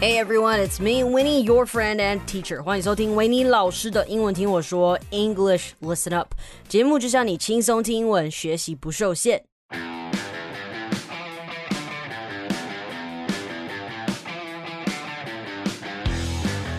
Hey everyone, it's me, Winnie, your friend and teacher. 欢迎收听维尼老师的英文听我说 English Listen Up 节目，就像你轻松听英文，学习不受限。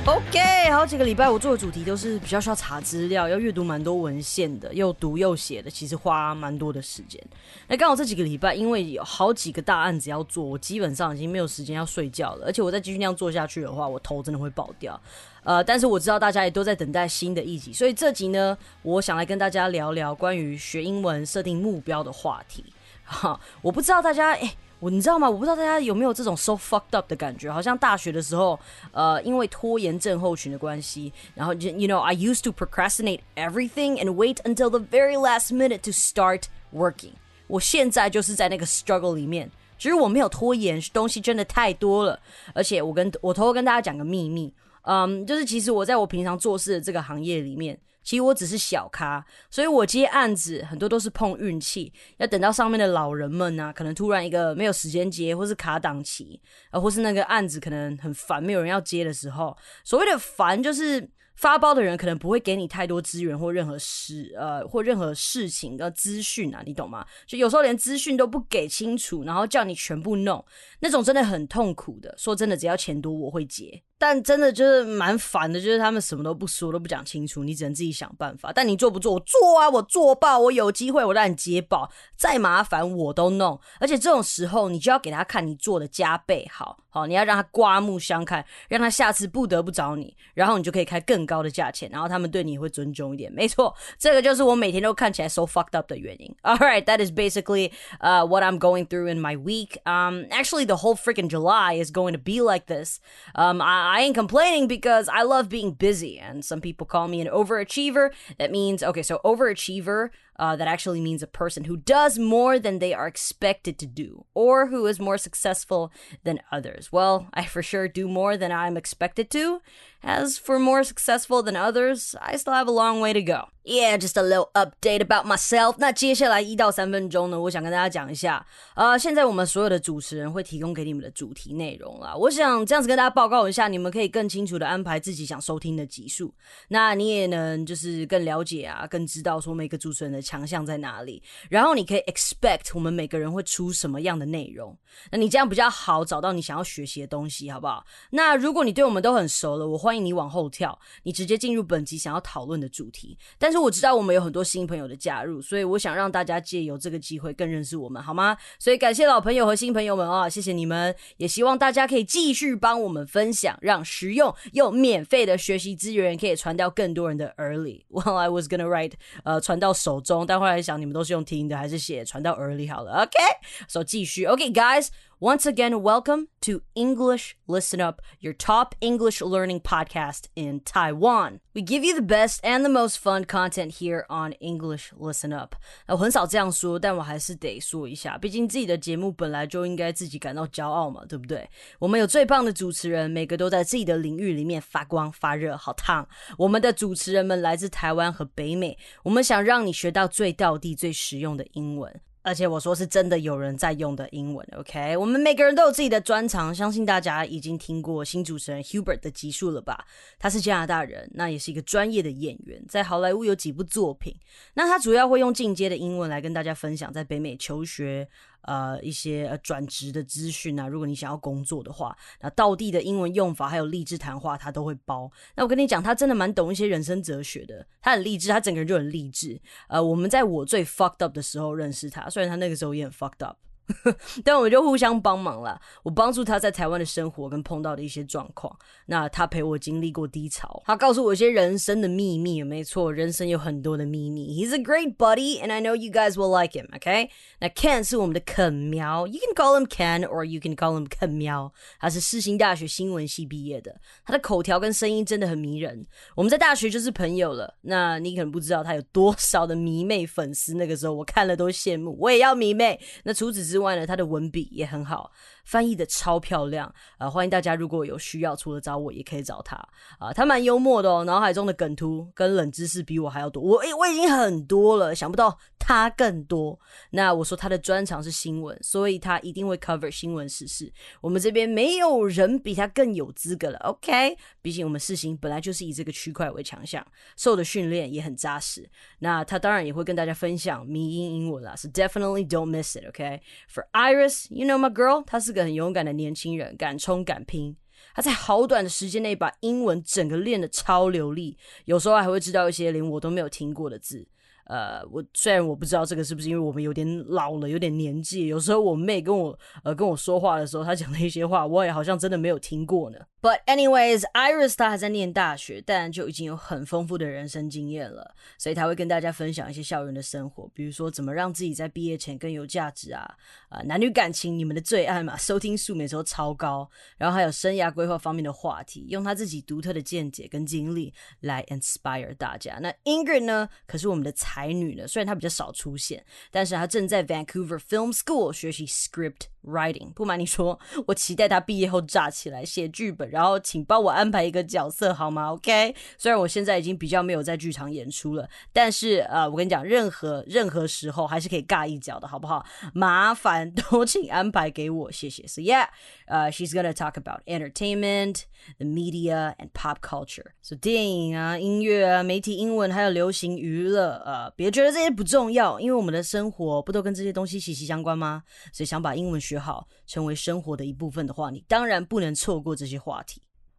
OK，好几个礼拜我做的主题都是比较需要查资料，要阅读蛮多文献的，又读又写的，其实花蛮多的时间。那刚好这几个礼拜，因为有好几个大案子要做，我基本上已经没有时间要睡觉了。而且我再继续那样做下去的话，我头真的会爆掉。呃，但是我知道大家也都在等待新的一集，所以这集呢，我想来跟大家聊聊关于学英文设定目标的话题。哈，我不知道大家哎。我你知道吗？我不知道大家有没有这种 so fucked up 的感觉，好像大学的时候，呃，因为拖延症候群的关系，然后 you know I used to procrastinate everything and wait until the very last minute to start working。我现在就是在那个 struggle 里面，只是我没有拖延，东西真的太多了，而且我跟我偷偷跟大家讲个秘密，嗯，就是其实我在我平常做事的这个行业里面。其实我只是小咖，所以我接案子很多都是碰运气，要等到上面的老人们啊，可能突然一个没有时间接，或是卡档期，啊，或是那个案子可能很烦，没有人要接的时候，所谓的烦就是。发包的人可能不会给你太多资源或任何事，呃，或任何事情的资讯啊，你懂吗？就有时候连资讯都不给清楚，然后叫你全部弄，那种真的很痛苦的。说真的，只要钱多我会结，但真的就是蛮烦的，就是他们什么都不说，都不讲清楚，你只能自己想办法。但你做不做？我做啊，我做爆，我有机会我让你接爆，再麻烦我都弄。而且这种时候，你就要给他看你做的加倍好。好，你要让他刮目相看，让他下次不得不找你，然后你就可以开更高的价钱，然后他们对你会尊重一点。没错，这个就是我每天都看起来 so fucked up 的原因。All right, that is basically uh what I'm going through in my week. Um, actually, the whole freaking July is going to be like this. Um, I, I ain't complaining because I love being busy, and some people call me an overachiever. That means okay, so overachiever Uh, that actually means a person who does more than they are expected to do, or who is more successful than others. Well, I for sure do more than I'm expected to, as for more successful than others, I still have a long way to go. Yeah, just a little update about myself. 那接下来一到三分钟呢，我想跟大家讲一下，呃，现在我们所有的主持人会提供给你们的主题内容啦。我想这样子跟大家报告一下，你们可以更清楚的安排自己想收听的集数。那你也能就是更了解啊，更知道说每个主持人的 强项在哪里，然后你可以 expect 我们每个人会出什么样的内容。那你这样比较好找到你想要学习的东西，好不好？那如果你对我们都很熟了，我欢迎你往后跳，你直接进入本集想要讨论的主题。但是我知道我们有很多新朋友的加入，所以我想让大家借由这个机会更认识我们，好吗？所以感谢老朋友和新朋友们啊，谢谢你们！也希望大家可以继续帮我们分享，让实用又免费的学习资源可以传到更多人的耳里。Well, I was gonna write 呃传到手中，但后来想你们都是用听的，还是写传到耳里好了。OK，so 继续。OK，guys。Once again, welcome to English Listen Up, your top English learning podcast in Taiwan. We give you the best and the most fun content here on English Listen Up. 我很少这样说，但我还是得说一下，毕竟自己的节目本来就应该自己感到骄傲嘛，对不对？我们有最棒的主持人，每个都在自己的领域里面发光发热，好烫。我们的主持人们来自台湾和北美，我们想让你学到最道地、最实用的英文。 而且我说是真的有人在用的英文，OK？我们每个人都有自己的专长，相信大家已经听过新主持人 Hubert 的集数了吧？他是加拿大人，那也是一个专业的演员，在好莱坞有几部作品。那他主要会用进阶的英文来跟大家分享在北美求学。呃，一些呃转职的资讯啊，如果你想要工作的话，那道地的英文用法还有励志谈话，他都会包。那我跟你讲，他真的蛮懂一些人生哲学的，他很励志，他整个人就很励志。呃，我们在我最 fucked up 的时候认识他，虽然他那个时候也很 fucked up。但我们就互相帮忙了，我帮助他在台湾的生活跟碰到的一些状况，那他陪我经历过低潮，他告诉我一些人生的秘密，没错，人生有很多的秘密。He's a great buddy, and I know you guys will like him. OK，那 Ken 是我们的肯喵，You can call him Ken or you can call him 肯喵。他是世新大学新闻系毕业的，他的口条跟声音真的很迷人。我们在大学就是朋友了。那你可能不知道他有多少的迷妹粉丝，那个时候我看了都羡慕，我也要迷妹。那除此之之外呢，他的文笔也很好，翻译的超漂亮。呃，欢迎大家如果有需要，除了找我，也可以找他。啊，他蛮幽默的哦，脑海中的梗图跟冷知识比我还要多。我诶，我已经很多了，想不到他更多。那我说他的专长是新闻，所以他一定会 cover 新闻时事。我们这边没有人比他更有资格了。OK，毕竟我们事情本来就是以这个区块为强项，受的训练也很扎实。那他当然也会跟大家分享迷音英文啦，是 definitely don't miss it。OK，for Iris，you know my girl，她是个很勇敢的年轻人，敢冲敢拼。他在好短的时间内把英文整个练得超流利，有时候还会知道一些连我都没有听过的字。呃，我虽然我不知道这个是不是因为我们有点老了，有点年纪，有时候我妹跟我呃跟我说话的时候，她讲的一些话，我也好像真的没有听过呢。But anyways, Iris 她还在念大学，但就已经有很丰富的人生经验了，所以她会跟大家分享一些校园的生活，比如说怎么让自己在毕业前更有价值啊，啊男女感情你们的最爱嘛，收听数每周超高，然后还有生涯规划方面的话题，用她自己独特的见解跟经历来 inspire 大家。那 Ingrid 呢，可是我们的才女呢，虽然她比较少出现，但是她正在 Vancouver Film School 学习 script writing。不瞒你说，我期待他毕业后炸起来写剧本。然后请帮我安排一个角色好吗？OK，虽然我现在已经比较没有在剧场演出了，但是呃，我跟你讲，任何任何时候还是可以尬一脚的，好不好？麻烦都 请安排给我，谢谢。So yeah，呃，she's gonna talk about entertainment, the media and pop culture。So 电影啊、音乐啊、媒体英文还有流行娱乐，呃，别觉得这些不重要，因为我们的生活不都跟这些东西息息相关吗？所以想把英文学好，成为生活的一部分的话，你当然不能错过这些话。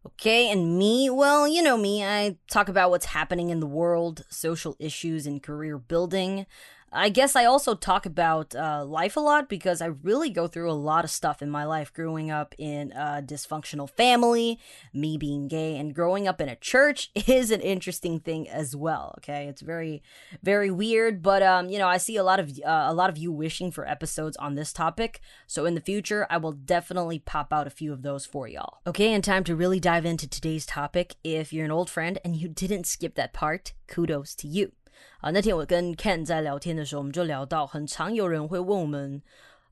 Okay, and me, well, you know me, I talk about what's happening in the world, social issues, and career building. I guess I also talk about uh, life a lot because I really go through a lot of stuff in my life growing up in a dysfunctional family, me being gay, and growing up in a church is an interesting thing as well. Okay, it's very, very weird, but um, you know, I see a lot of uh, a lot of you wishing for episodes on this topic, so in the future, I will definitely pop out a few of those for y'all. Okay, and time to really dive into today's topic. If you're an old friend and you didn't skip that part, kudos to you. 啊，那天我跟 Ken 在聊天的时候，我们就聊到，很常有人会问我们，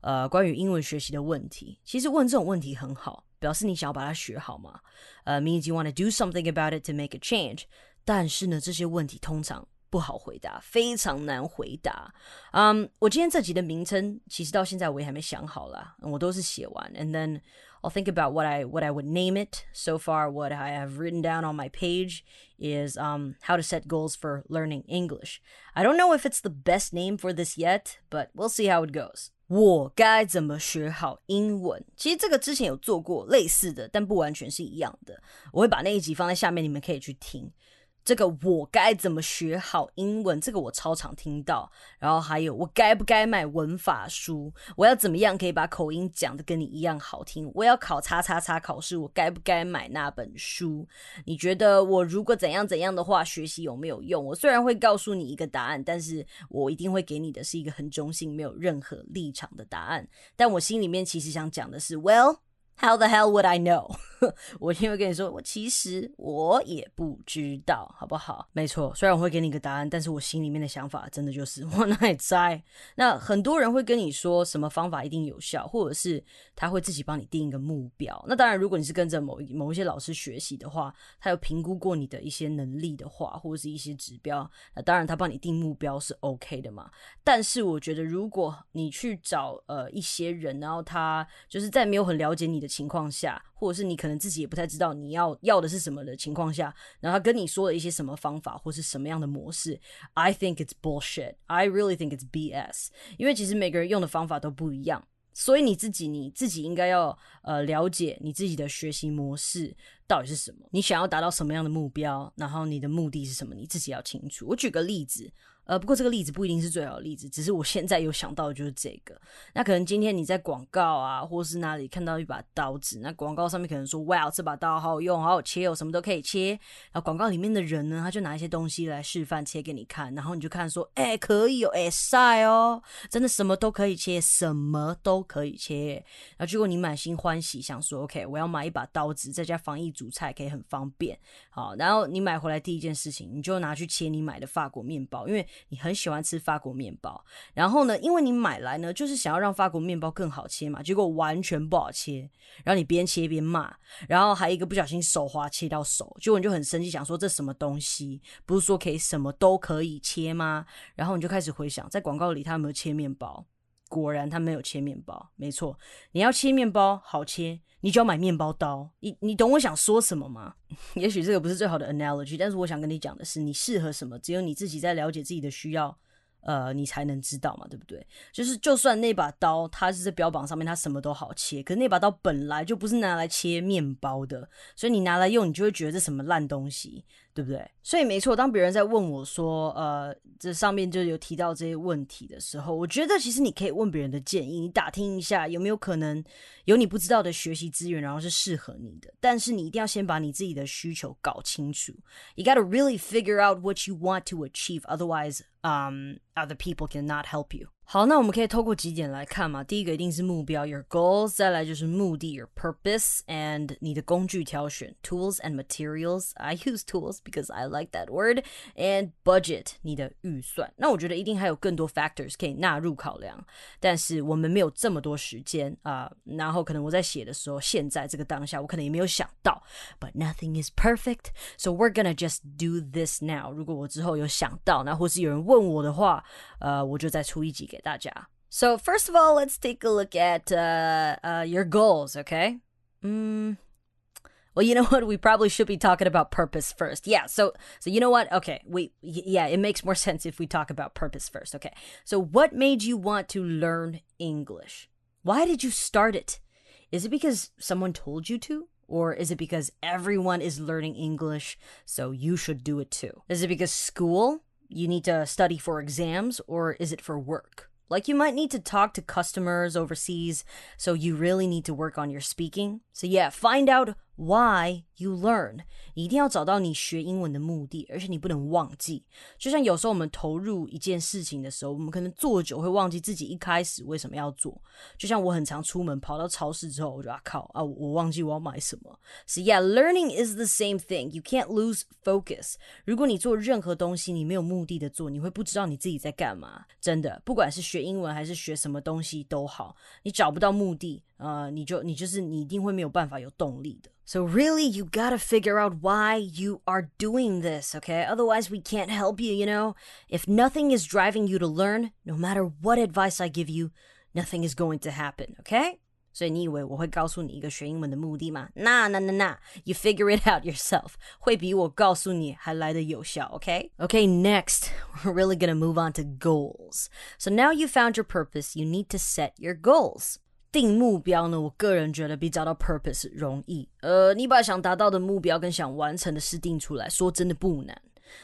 呃，关于英文学习的问题。其实问这种问题很好，表示你想要把它学好嘛。呃，means you want to do something about it to make a change。但是呢，这些问题通常不好回答，非常难回答。嗯，我今天这集的名称，其实到现在我也还没想好啦，我都是写完，and then。I'll think about what I what I would name it. So far, what I have written down on my page is um, how to set goals for learning English. I don't know if it's the best name for this yet, but we'll see how it goes. 我该怎么学好英文？其实这个之前有做过类似的，但不完全是一样的。我会把那一集放在下面，你们可以去听。 这个我该怎么学好英文？这个我超常听到。然后还有我该不该买文法书？我要怎么样可以把口音讲的跟你一样好听？我要考叉叉叉考试，我该不该买那本书？你觉得我如果怎样怎样的话，学习有没有用？我虽然会告诉你一个答案，但是我一定会给你的是一个很中性、没有任何立场的答案。但我心里面其实想讲的是，Well。How the hell would I know？我因为跟你说，我其实我也不知道，好不好？没错，虽然我会给你一个答案，但是我心里面的想法真的就是我哪里猜？那很多人会跟你说什么方法一定有效，或者是他会自己帮你定一个目标。那当然，如果你是跟着某一某一些老师学习的话，他有评估过你的一些能力的话，或者是一些指标，那当然他帮你定目标是 OK 的嘛。但是我觉得，如果你去找呃一些人，然后他就是在没有很了解你的。情况下，或者是你可能自己也不太知道你要要的是什么的情况下，然后他跟你说了一些什么方法或是什么样的模式，I think it's bullshit. I really think it's BS. 因为其实每个人用的方法都不一样，所以你自己你自己应该要呃了解你自己的学习模式到底是什么，你想要达到什么样的目标，然后你的目的是什么，你自己要清楚。我举个例子。呃，不过这个例子不一定是最好的例子，只是我现在有想到的就是这个。那可能今天你在广告啊，或是哪里看到一把刀子，那广告上面可能说，哇，这把刀好好用，好好切哦，什么都可以切。然后广告里面的人呢，他就拿一些东西来示范切给你看，然后你就看说，哎，可以哦，哎，晒哦，真的什么都可以切，什么都可以切。然后结果你满心欢喜，想说，OK，我要买一把刀子，在家防疫煮菜可以很方便。好，然后你买回来第一件事情，你就拿去切你买的法国面包，因为你很喜欢吃法国面包，然后呢，因为你买来呢就是想要让法国面包更好切嘛，结果完全不好切，然后你边切边骂，然后还一个不小心手滑切到手，结果你就很生气，想说这什么东西，不是说可以什么都可以切吗？然后你就开始回想，在广告里他有没有切面包？果然他没有切面包，没错，你要切面包好切。你就要买面包刀，你你懂我想说什么吗？也许这个不是最好的 analogy，但是我想跟你讲的是，你适合什么，只有你自己在了解自己的需要。呃，你才能知道嘛，对不对？就是就算那把刀它是在标榜上面，它什么都好切，可是那把刀本来就不是拿来切面包的，所以你拿来用，你就会觉得这什么烂东西，对不对？所以没错，当别人在问我说，呃，这上面就有提到这些问题的时候，我觉得其实你可以问别人的建议，你打听一下有没有可能有你不知道的学习资源，然后是适合你的。但是你一定要先把你自己的需求搞清楚。You gotta really figure out what you want to achieve, otherwise. um, other people cannot help you. 好，那我们可以透过几点来看嘛。第一个一定是目标，your goals；再来就是目的，your purpose；and 你的工具挑选，tools and materials。I use tools because I like that word. And budget，你的预算。那我觉得一定还有更多 factors 可以纳入考量，但是我们没有这么多时间啊。然后可能我在写的时候，现在这个当下，我可能也没有想到。But nothing is perfect, so we're gonna just do this now. 如果我之后有想到，那或是有人问 我的话，呃，我就再出一集给。给大家。So first of all, let's take a look at uh, uh, your goals. Okay. Mm, well, you know what? We probably should be talking about purpose first. Yeah. So so you know what? Okay. We yeah, it makes more sense if we talk about purpose first. Okay. So what made you want to learn English? Why did you start it? Is it because someone told you to? Or is it because everyone is learning English, so you should do it too? Is it because school You need to study for exams or is it for work? Like you might need to talk to customers overseas, so you really need to work on your speaking. So yeah, find out Why you learn？你一定要找到你学英文的目的，而且你不能忘记。就像有时候我们投入一件事情的时候，我们可能做久会忘记自己一开始为什么要做。就像我很常出门跑到超市之后，我就啊靠啊，我忘记我要买什么。So yeah, learning is the same thing. You can't lose focus. 如果你做任何东西，你没有目的的做，你会不知道你自己在干嘛。真的，不管是学英文还是学什么东西都好，你找不到目的，呃，你就你就是你一定会没有办法有动力的。So, really, you gotta figure out why you are doing this, okay? Otherwise, we can't help you, you know? If nothing is driving you to learn, no matter what advice I give you, nothing is going to happen, okay? 所以你以为我会告诉你一个学英文的目的吗？那那那那，you figure it out yourself，会比我告诉你还来得有效，OK? Okay, next, we're really gonna move on to goals. So now you found your purpose, you need to set your goals. 定目标呢，我个人觉得比找到 purpose 容易。呃，你把想达到的目标跟想完成的事定出来，说真的不难，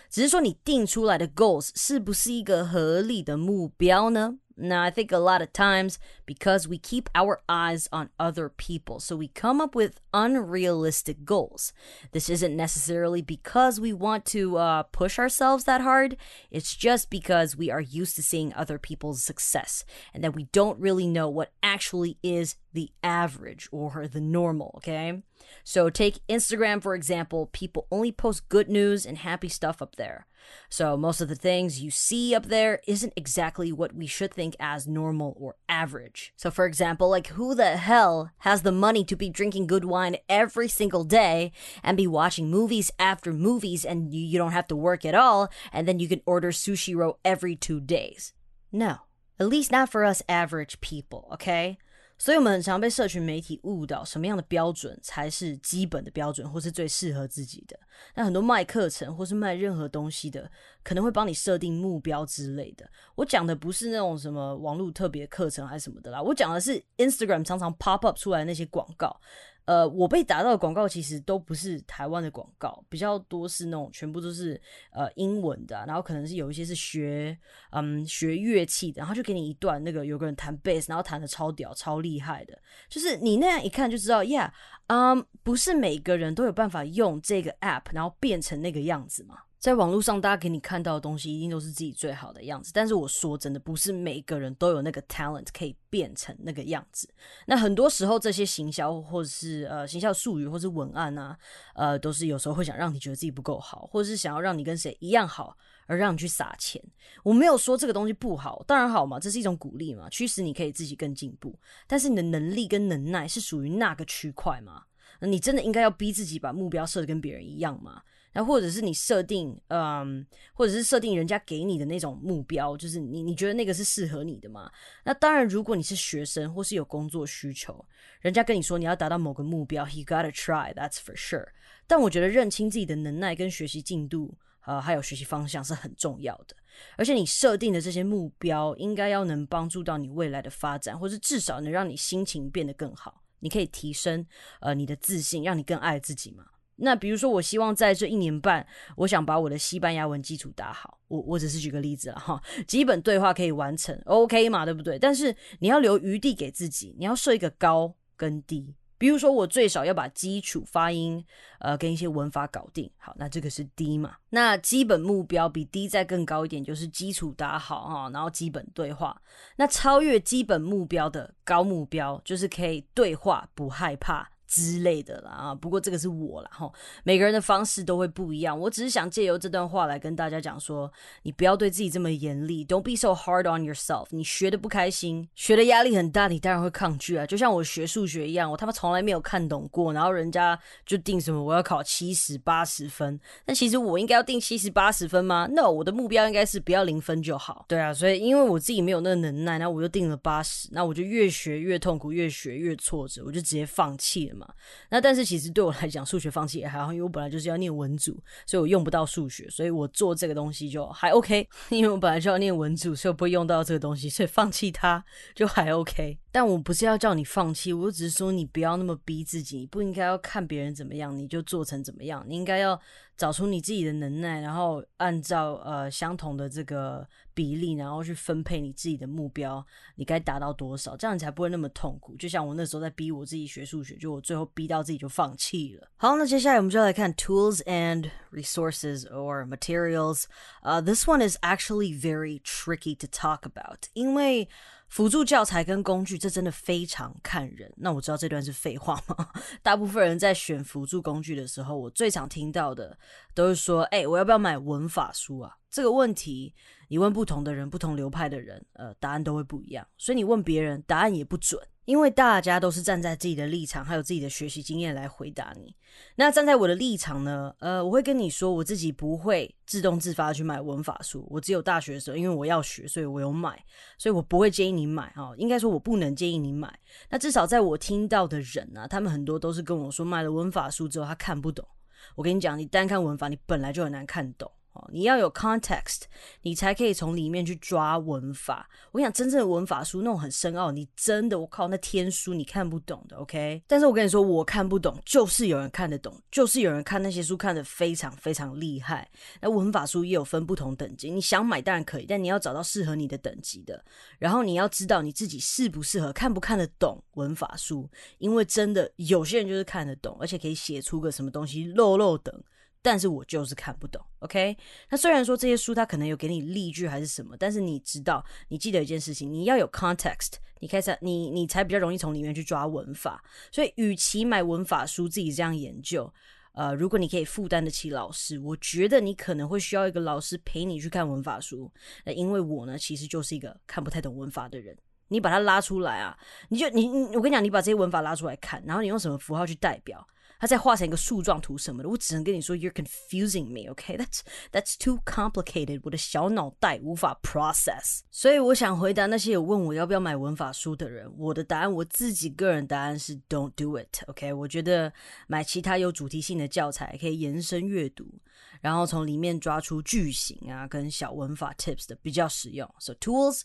只是说你定出来的 goals 是不是一个合理的目标呢？Now, I think a lot of times because we keep our eyes on other people, so we come up with unrealistic goals. This isn't necessarily because we want to uh, push ourselves that hard, it's just because we are used to seeing other people's success and that we don't really know what actually is the average or the normal, okay? So, take Instagram for example, people only post good news and happy stuff up there. So most of the things you see up there isn't exactly what we should think as normal or average. So for example, like who the hell has the money to be drinking good wine every single day and be watching movies after movies and you, don't have to work at all and then you can order sushi roll every 2 days? No. At least not for us average people, okay? 所以，我们很常被社群媒体误导，什么样的标准才是基本的标准，或是最适合自己的？那很多卖课程或是卖任何东西的，可能会帮你设定目标之类的。我讲的不是那种什么网络特别课程还是什么的啦，我讲的是 Instagram 常常 pop up 出来那些广告。呃，我被打到的广告其实都不是台湾的广告，比较多是那种全部都是呃英文的，然后可能是有一些是学嗯学乐器的，然后就给你一段那个有个人弹贝斯，然后弹的超屌超厉害的，就是你那样一看就知道，Yeah，嗯，不是每个人都有办法用这个 app，然后变成那个样子嘛。在网络上，大家给你看到的东西一定都是自己最好的样子。但是我说真的，不是每个人都有那个 talent 可以变成那个样子。那很多时候，这些行销或者是呃行销术语或是文案啊，呃，都是有时候会想让你觉得自己不够好，或者是想要让你跟谁一样好，而让你去撒钱。我没有说这个东西不好，当然好嘛，这是一种鼓励嘛，驱使你可以自己更进步。但是你的能力跟能耐是属于那个区块吗？你真的应该要逼自己把目标设的跟别人一样吗？那或者是你设定，嗯，或者是设定人家给你的那种目标，就是你你觉得那个是适合你的吗？那当然，如果你是学生或是有工作需求，人家跟你说你要达到某个目标，he gotta try，that's for sure。但我觉得认清自己的能耐跟学习进度，呃，还有学习方向是很重要的。而且你设定的这些目标，应该要能帮助到你未来的发展，或是至少能让你心情变得更好。你可以提升呃你的自信，让你更爱自己嘛。那比如说，我希望在这一年半，我想把我的西班牙文基础打好。我我只是举个例子了哈，基本对话可以完成，OK 嘛，对不对？但是你要留余地给自己，你要设一个高跟低。比如说，我最少要把基础发音，呃，跟一些文法搞定。好，那这个是低嘛？那基本目标比低再更高一点，就是基础打好哈，然后基本对话。那超越基本目标的高目标，就是可以对话不害怕。之类的啦啊，不过这个是我啦哈，每个人的方式都会不一样。我只是想借由这段话来跟大家讲说，你不要对自己这么严厉，Don't be so hard on yourself。你学的不开心，学的压力很大，你当然会抗拒啊。就像我学数学一样，我他妈从来没有看懂过，然后人家就定什么我要考七十八十分，那其实我应该要定七十八十分吗？No，我的目标应该是不要零分就好。对啊，所以因为我自己没有那个能耐，那我就定了八十，那我就越学越痛苦，越学越挫折，我就直接放弃了嘛。那但是其实对我来讲，数学放弃也还好，因为我本来就是要念文组，所以我用不到数学，所以我做这个东西就还 OK。因为我本来就要念文组，所以我不会用到这个东西，所以放弃它就还 OK。但我不是要叫你放弃，我只是说你不要那么逼自己，你不应该要看别人怎么样你就做成怎么样，你应该要找出你自己的能耐，然后按照呃相同的这个比例，然后去分配你自己的目标，你该达到多少，这样你才不会那么痛苦。就像我那时候在逼我自己学数学，就我最后逼到自己就放弃了。好，那接下来我们就来看 tools and resources or materials。呃，this one is actually very tricky to talk about，因为辅助教材跟工具，这真的非常看人。那我知道这段是废话吗？大部分人在选辅助工具的时候，我最常听到的都是说：“哎，我要不要买文法书啊？”这个问题，你问不同的人、不同流派的人，呃，答案都会不一样。所以你问别人，答案也不准。因为大家都是站在自己的立场，还有自己的学习经验来回答你。那站在我的立场呢？呃，我会跟你说，我自己不会自动自发去买文法书。我只有大学的时候，因为我要学，所以我有买，所以我不会建议你买哈。应该说，我不能建议你买。那至少在我听到的人啊，他们很多都是跟我说，买了文法书之后他看不懂。我跟你讲，你单看文法，你本来就很难看懂。哦，你要有 context，你才可以从里面去抓文法。我跟你讲，真正的文法书那种很深奥，你真的我靠，那天书你看不懂的，OK？但是我跟你说，我看不懂，就是有人看得懂，就是有人看那些书看得非常非常厉害。那文法书也有分不同等级，你想买当然可以，但你要找到适合你的等级的。然后你要知道你自己适不适合，看不看得懂文法书，因为真的有些人就是看得懂，而且可以写出个什么东西漏漏等。但是我就是看不懂，OK？那虽然说这些书它可能有给你例句还是什么，但是你知道，你记得一件事情，你要有 context，你开始你你才比较容易从里面去抓文法。所以，与其买文法书自己这样研究，呃，如果你可以负担得起老师，我觉得你可能会需要一个老师陪你去看文法书。那因为我呢，其实就是一个看不太懂文法的人。你把它拉出来啊，你就你你，我跟你讲，你把这些文法拉出来看，然后你用什么符号去代表？它再画成一个树状图什么的，我只能跟你说，You're confusing me, OK? That's that's too complicated. 我的小脑袋无法 process。所以我想回答那些有问我要不要买文法书的人，我的答案，我自己个人答案是 Don't do it, OK? 我觉得买其他有主题性的教材可以延伸阅读，然后从里面抓出句型啊跟小文法 tips 的比较实用。So tools.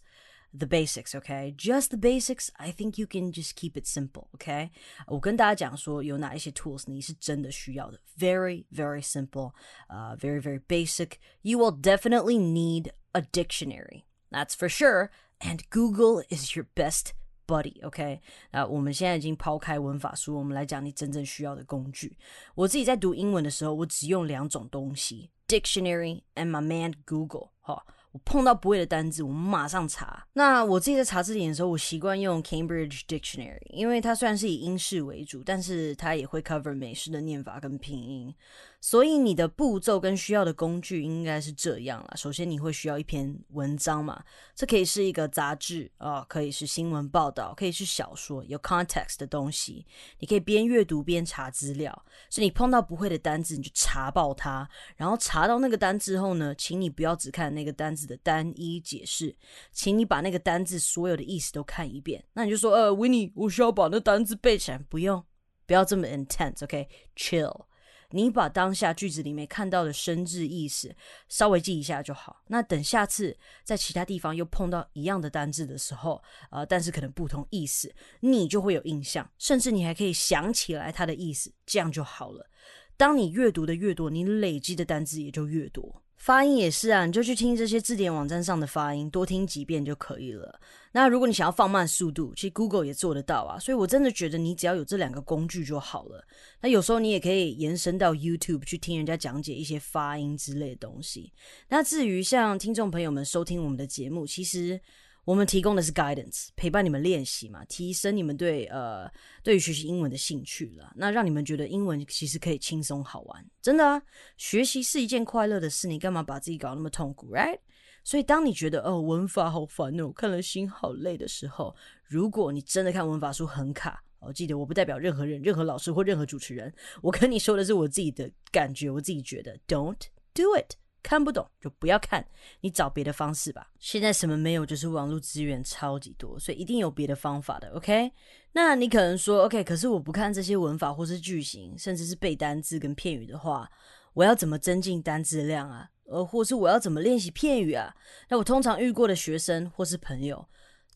the basics, okay? Just the basics. I think you can just keep it simple, okay? 我跟大家讲说有哪一些 tools 你是真的需要的。Very, very simple, uh, very, very basic. You will definitely need a dictionary. That's for sure. And Google is your best buddy，OK？那我们现在已经抛开文法书，我们来讲你真正需要的工具。我自己在读英文的时候，我只用两种东西：dictionary and my man Google。哈。 我碰到不会的单字，我们马上查。那我自己在查字典的时候，我习惯用 Cambridge Dictionary，因为它虽然是以英式为主，但是它也会 cover 美式的念法跟拼音。所以你的步骤跟需要的工具应该是这样了。首先你会需要一篇文章嘛，这可以是一个杂志啊，可以是新闻报道，可以是小说，有 context 的东西。你可以边阅读边查资料。所以你碰到不会的单字，你就查爆它。然后查到那个单之后呢，请你不要只看那个单字的单一解释，请你把那个单字所有的意思都看一遍。那你就说，呃，Winnie，我需要把那单字背起来。不用，不要这么 intense，OK？Chill。你把当下句子里面看到的生字意思稍微记一下就好。那等下次在其他地方又碰到一样的单字的时候，呃，但是可能不同意思，你就会有印象，甚至你还可以想起来它的意思，这样就好了。当你阅读的越多，你累积的单字也就越多。发音也是啊，你就去听这些字典网站上的发音，多听几遍就可以了。那如果你想要放慢速度，其实 Google 也做得到啊。所以我真的觉得你只要有这两个工具就好了。那有时候你也可以延伸到 YouTube 去听人家讲解一些发音之类的东西。那至于像听众朋友们收听我们的节目，其实。我们提供的是 guidance，陪伴你们练习嘛，提升你们对呃对于学习英文的兴趣了，那让你们觉得英文其实可以轻松好玩，真的啊，学习是一件快乐的事，你干嘛把自己搞那么痛苦，right？所以当你觉得哦文法好烦哦，看了心好累的时候，如果你真的看文法书很卡，哦，记得我不代表任何人、任何老师或任何主持人，我跟你说的是我自己的感觉，我自己觉得，don't do it。看不懂就不要看，你找别的方式吧。现在什么没有，就是网络资源超级多，所以一定有别的方法的。OK，那你可能说 OK，可是我不看这些文法或是句型，甚至是背单字跟片语的话，我要怎么增进单字量啊？呃，或是我要怎么练习片语啊？那我通常遇过的学生或是朋友。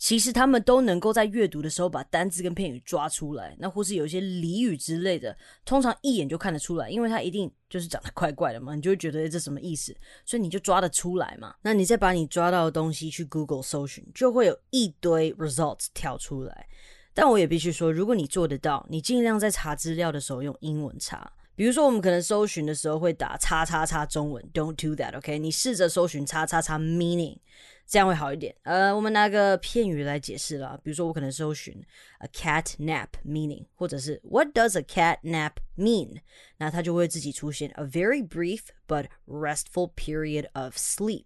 其实他们都能够在阅读的时候把单字跟片语抓出来，那或是有一些俚语之类的，通常一眼就看得出来，因为它一定就是长得怪怪的嘛，你就会觉得这什么意思，所以你就抓得出来嘛。那你再把你抓到的东西去 Google 搜寻，就会有一堆 results 跳出来。但我也必须说，如果你做得到，你尽量在查资料的时候用英文查。比如说，我们可能搜寻的时候会打叉叉叉中文，Don't do that，OK？你试着搜寻叉叉叉 meaning。这样会好一点。呃，我们拿个片语来解释了，比如说我可能搜寻 a cat nap meaning，或者是 What does a cat nap mean？那它就会自己出现 a very brief but restful period of sleep。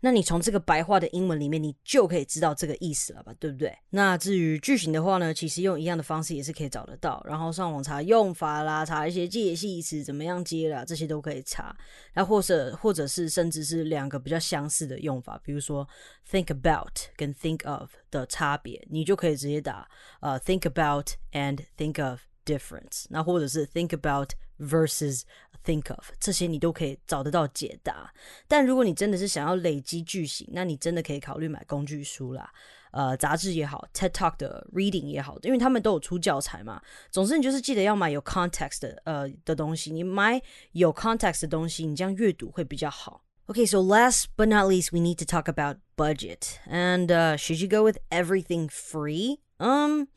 那你从这个白话的英文里面，你就可以知道这个意思了吧？对不对？那至于句型的话呢，其实用一样的方式也是可以找得到。然后上网查用法啦，查一些介系词怎么样接啦，这些都可以查。那或者或者是甚至是两个比较相似的用法，比如说 think about 跟 think of 的差别，你就可以直接打呃 think about and think of。difference，那或者是 think about versus think of，这些你都可以找得到解答。但如果你真的是想要累积句型，那你真的可以考虑买工具书啦，呃，杂志也好，TED Talk 的 reading 也好，因为他们都有出教材嘛。总之，你就是记得要买有 context 的呃的东西。你买有 context 的东西，你这样阅读会比较好。Okay, so last but not least, we need to talk about budget. And uh, should you go with everything free? Um,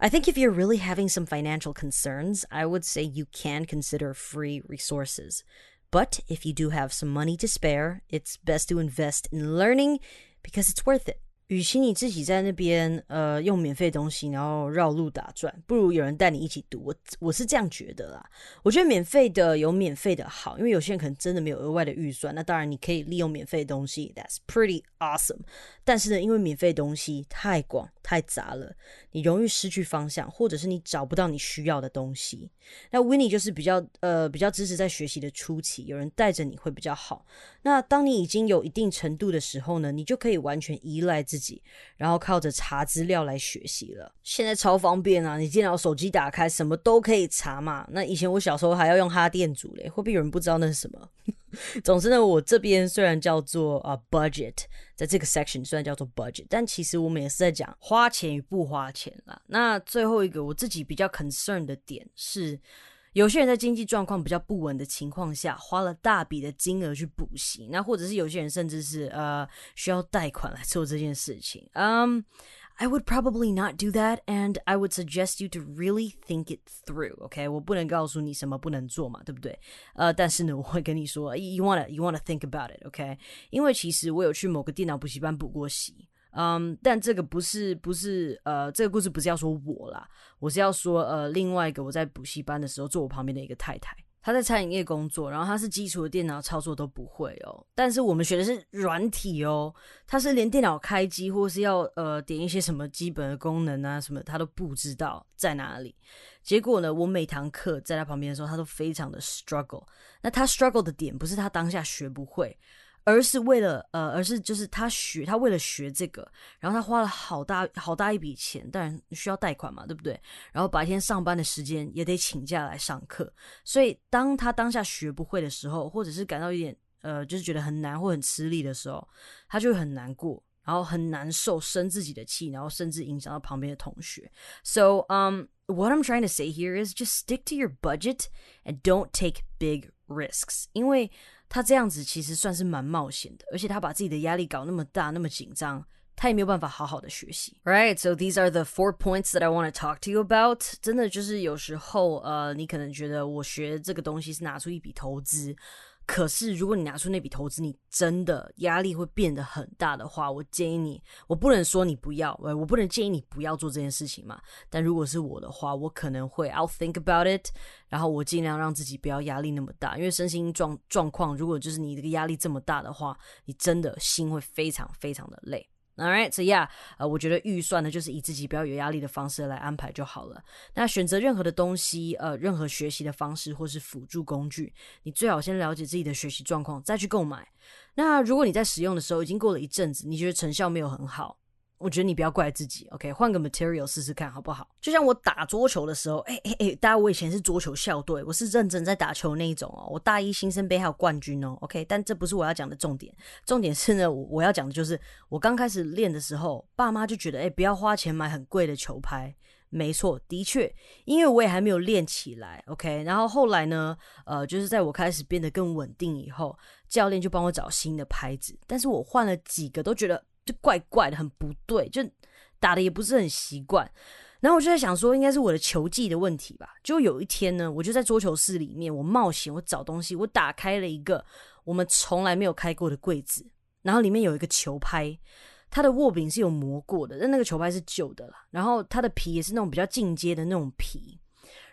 I think if you're really having some financial concerns, I would say you can consider free resources. But if you do have some money to spare, it's best to invest in learning because it's worth it. 与其你自己在那边呃用免费东西，然后绕路打转，不如有人带你一起读。我我是这样觉得啦。我觉得免费的有免费的好，因为有些人可能真的没有额外的预算，那当然你可以利用免费的东西，That's pretty awesome。但是呢，因为免费东西太广太杂了，你容易失去方向，或者是你找不到你需要的东西。那 Winnie 就是比较呃比较支持在学习的初期，有人带着你会比较好。那当你已经有一定程度的时候呢，你就可以完全依赖自己，然后靠着查资料来学习了。现在超方便啊，你电脑、手机打开，什么都可以查嘛。那以前我小时候还要用哈电阻嘞，会不会有人不知道那是什么？总之呢，我这边虽然叫做啊 budget，在这个 section 虽然叫做 budget，但其实我们也是在讲花钱与不花钱啦。那最后一个我自己比较 concern 的点是，有些人在经济状况比较不稳的情况下，花了大笔的金额去补习，那或者是有些人甚至是呃需要贷款来做这件事情。嗯 I would probably not do that, and I would suggest you to really think it through. OK，我不能告诉你什么不能做嘛，对不对？呃，但是呢，我会跟你说，you wanna you wanna think about it. OK，因为其实我有去某个电脑补习班补过习。嗯，但这个不是不是呃，这个故事不是要说我啦，我是要说呃，另外一个我在补习班的时候坐我旁边的一个太太。她在餐饮业工作，然后她是基础的电脑操作都不会哦。但是我们学的是软体哦，她是连电脑开机或是要呃点一些什么基本的功能啊什么，她都不知道在哪里。结果呢，我每堂课在他旁边的时候，他都非常的 struggle。那他 struggle 的点不是他当下学不会。而是为了呃，而是就是他学，他为了学这个，然后他花了好大好大一笔钱，当然需要贷款嘛，对不对？然后白天上班的时间也得请假来上课，所以当他当下学不会的时候，或者是感到一点呃，就是觉得很难或很吃力的时候，他就会很难过，然后很难受，生自己的气，然后甚至影响到旁边的同学。So um, what I'm trying to say here is just stick to your budget and don't take big risks，因为。他这样子其实算是蛮冒险的，而且他把自己的压力搞那么大，那么紧张，他也没有办法好好的学习。Right, so these are the four points that I want to talk to you about。真的就是有时候，呃，你可能觉得我学这个东西是拿出一笔投资。可是，如果你拿出那笔投资，你真的压力会变得很大的话，我建议你，我不能说你不要，我不能建议你不要做这件事情嘛。但如果是我的话，我可能会 I'll think about it，然后我尽量让自己不要压力那么大，因为身心状状况，如果就是你这个压力这么大的话，你真的心会非常非常的累。All right, so yeah，呃，我觉得预算呢，就是以自己比较有压力的方式来安排就好了。那选择任何的东西，呃，任何学习的方式或是辅助工具，你最好先了解自己的学习状况，再去购买。那如果你在使用的时候已经过了一阵子，你觉得成效没有很好。我觉得你不要怪自己，OK？换个 material 试试看好不好？就像我打桌球的时候，哎哎哎，大家，我以前是桌球校队，我是认真在打球那一种哦。我大一新生杯还有冠军哦，OK？但这不是我要讲的重点，重点是呢，我我要讲的就是我刚开始练的时候，爸妈就觉得，哎，不要花钱买很贵的球拍。没错，的确，因为我也还没有练起来，OK？然后后来呢，呃，就是在我开始变得更稳定以后，教练就帮我找新的拍子，但是我换了几个都觉得。就怪怪的，很不对，就打的也不是很习惯。然后我就在想说，应该是我的球技的问题吧。就有一天呢，我就在桌球室里面，我冒险，我找东西，我打开了一个我们从来没有开过的柜子，然后里面有一个球拍，它的握柄是有磨过的，但那个球拍是旧的了。然后它的皮也是那种比较进阶的那种皮。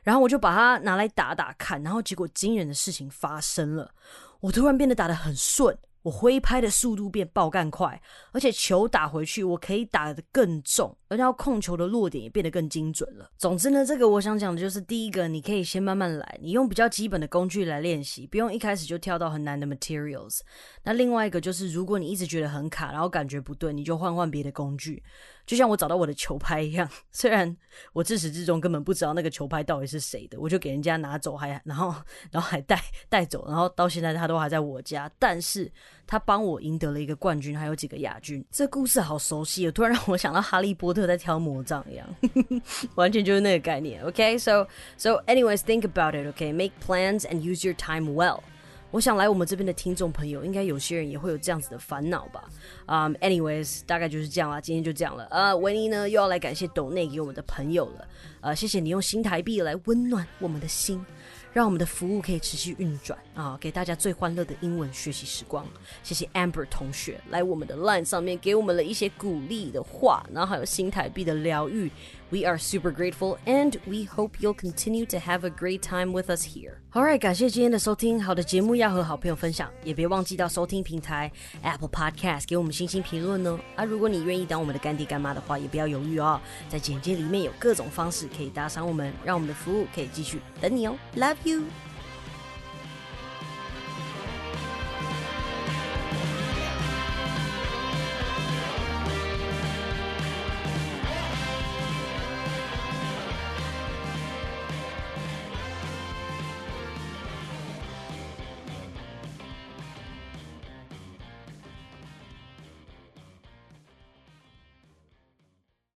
然后我就把它拿来打打看，然后结果惊人的事情发生了，我突然变得打得很顺。我挥拍的速度变爆干快，而且球打回去，我可以打得更重，而且要控球的落点也变得更精准了。总之呢，这个我想讲的就是，第一个，你可以先慢慢来，你用比较基本的工具来练习，不用一开始就跳到很难的 materials。那另外一个就是，如果你一直觉得很卡，然后感觉不对，你就换换别的工具。就像我找到我的球拍一样，虽然我自始至终根本不知道那个球拍到底是谁的，我就给人家拿走，还 然后然后还带带走，然后到现在他都还在我家。但是他帮我赢得了一个冠军，还有几个亚军。这故事好熟悉，突然让我想到哈利波特在挑魔杖一样，完全就是那个概念。OK，so so anyways think about it. OK，make plans and use your time well. 我想来我们这边的听众朋友，应该有些人也会有这样子的烦恼吧？啊，anyways，大概就是这样啦，今天就这样了。呃，维尼呢又要来感谢抖内给我们的朋友了。呃，谢谢你用新台币来温暖我们的心。让我们的服务可以持续运转啊，给大家最欢乐的英文学习时光。谢谢 Amber 同学来我们的 Line 上面给我们了一些鼓励的话，然后还有新台币的疗愈。We are super grateful and we hope you'll continue to have a great time with us here. Alright，感谢今天的收听。好的节目要和好朋友分享，也别忘记到收听平台 Apple Podcast 给我们星星评论哦。啊，如果你愿意当我们的干爹干妈的话，也不要犹豫哦，在简介里面有各种方式可以打赏我们，让我们的服务可以继续等你哦。Love you.